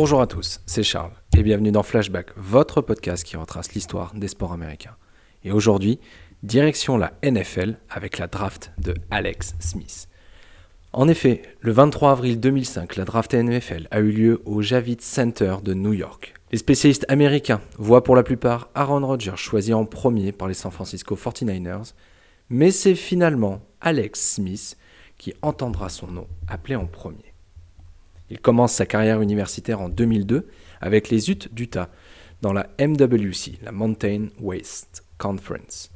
Bonjour à tous, c'est Charles et bienvenue dans Flashback, votre podcast qui retrace l'histoire des sports américains. Et aujourd'hui, direction la NFL avec la draft de Alex Smith. En effet, le 23 avril 2005, la draft NFL a eu lieu au Javits Center de New York. Les spécialistes américains voient pour la plupart Aaron Rodgers choisi en premier par les San Francisco 49ers, mais c'est finalement Alex Smith qui entendra son nom appelé en premier. Il commence sa carrière universitaire en 2002 avec les Utes d'Utah dans la MWC, la Mountain West Conference.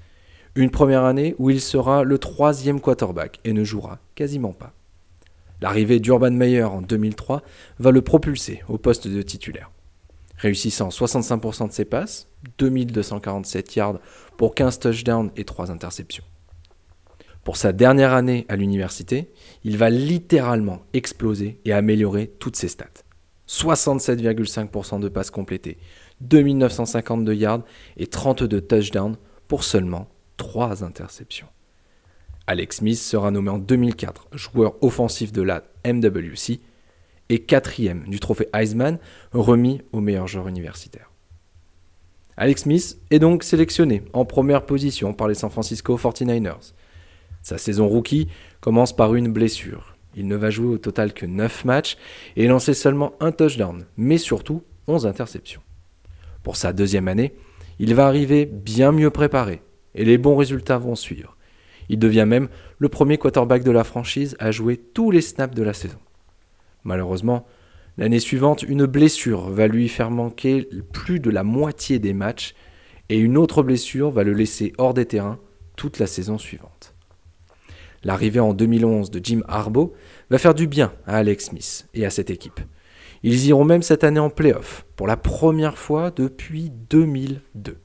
Une première année où il sera le troisième quarterback et ne jouera quasiment pas. L'arrivée d'Urban Meyer en 2003 va le propulser au poste de titulaire. Réussissant 65% de ses passes, 2247 yards pour 15 touchdowns et 3 interceptions. Pour sa dernière année à l'université, il va littéralement exploser et améliorer toutes ses stats. 67,5% de passes complétées, 2952 yards et 32 touchdowns pour seulement 3 interceptions. Alex Smith sera nommé en 2004 joueur offensif de la MWC et quatrième du trophée Heisman remis au meilleur joueur universitaire. Alex Smith est donc sélectionné en première position par les San Francisco 49ers. Sa saison rookie commence par une blessure. Il ne va jouer au total que 9 matchs et lancer seulement un touchdown, mais surtout 11 interceptions. Pour sa deuxième année, il va arriver bien mieux préparé et les bons résultats vont suivre. Il devient même le premier quarterback de la franchise à jouer tous les snaps de la saison. Malheureusement, l'année suivante, une blessure va lui faire manquer plus de la moitié des matchs et une autre blessure va le laisser hors des terrains toute la saison suivante. L'arrivée en 2011 de Jim Harbaugh va faire du bien à Alex Smith et à cette équipe. Ils iront même cette année en playoff pour la première fois depuis 2002.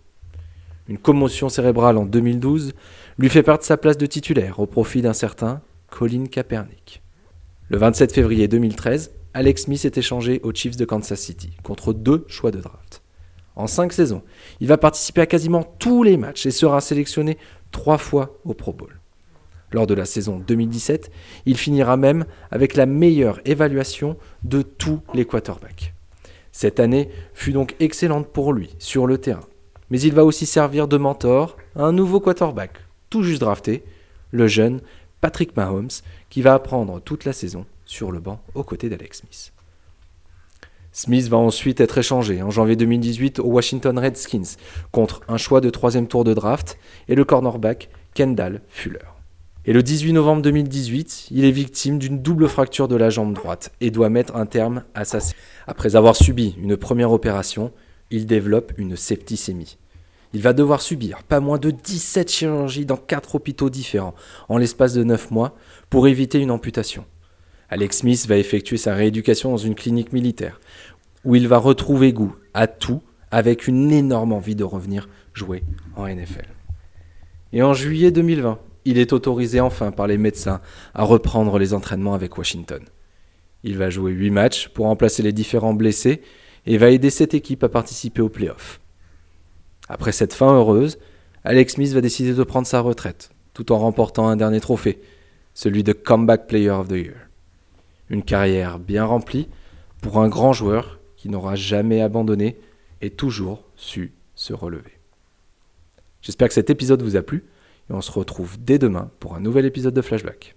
Une commotion cérébrale en 2012 lui fait perdre sa place de titulaire au profit d'un certain Colin Kaepernick. Le 27 février 2013, Alex Smith est échangé aux Chiefs de Kansas City contre deux choix de draft. En cinq saisons, il va participer à quasiment tous les matchs et sera sélectionné trois fois au Pro Bowl. Lors de la saison 2017, il finira même avec la meilleure évaluation de tous les quarterbacks. Cette année fut donc excellente pour lui sur le terrain, mais il va aussi servir de mentor à un nouveau quarterback, tout juste drafté, le jeune Patrick Mahomes, qui va apprendre toute la saison sur le banc aux côtés d'Alex Smith. Smith va ensuite être échangé en janvier 2018 aux Washington Redskins contre un choix de troisième tour de draft et le cornerback Kendall Fuller. Et le 18 novembre 2018, il est victime d'une double fracture de la jambe droite et doit mettre un terme à sa Après avoir subi une première opération, il développe une septicémie. Il va devoir subir pas moins de 17 chirurgies dans 4 hôpitaux différents en l'espace de 9 mois pour éviter une amputation. Alex Smith va effectuer sa rééducation dans une clinique militaire où il va retrouver goût à tout avec une énorme envie de revenir jouer en NFL. Et en juillet 2020, il est autorisé enfin par les médecins à reprendre les entraînements avec Washington. Il va jouer 8 matchs pour remplacer les différents blessés et va aider cette équipe à participer aux playoffs. Après cette fin heureuse, Alex Smith va décider de prendre sa retraite, tout en remportant un dernier trophée, celui de Comeback Player of the Year. Une carrière bien remplie pour un grand joueur qui n'aura jamais abandonné et toujours su se relever. J'espère que cet épisode vous a plu et on se retrouve dès demain pour un nouvel épisode de Flashback.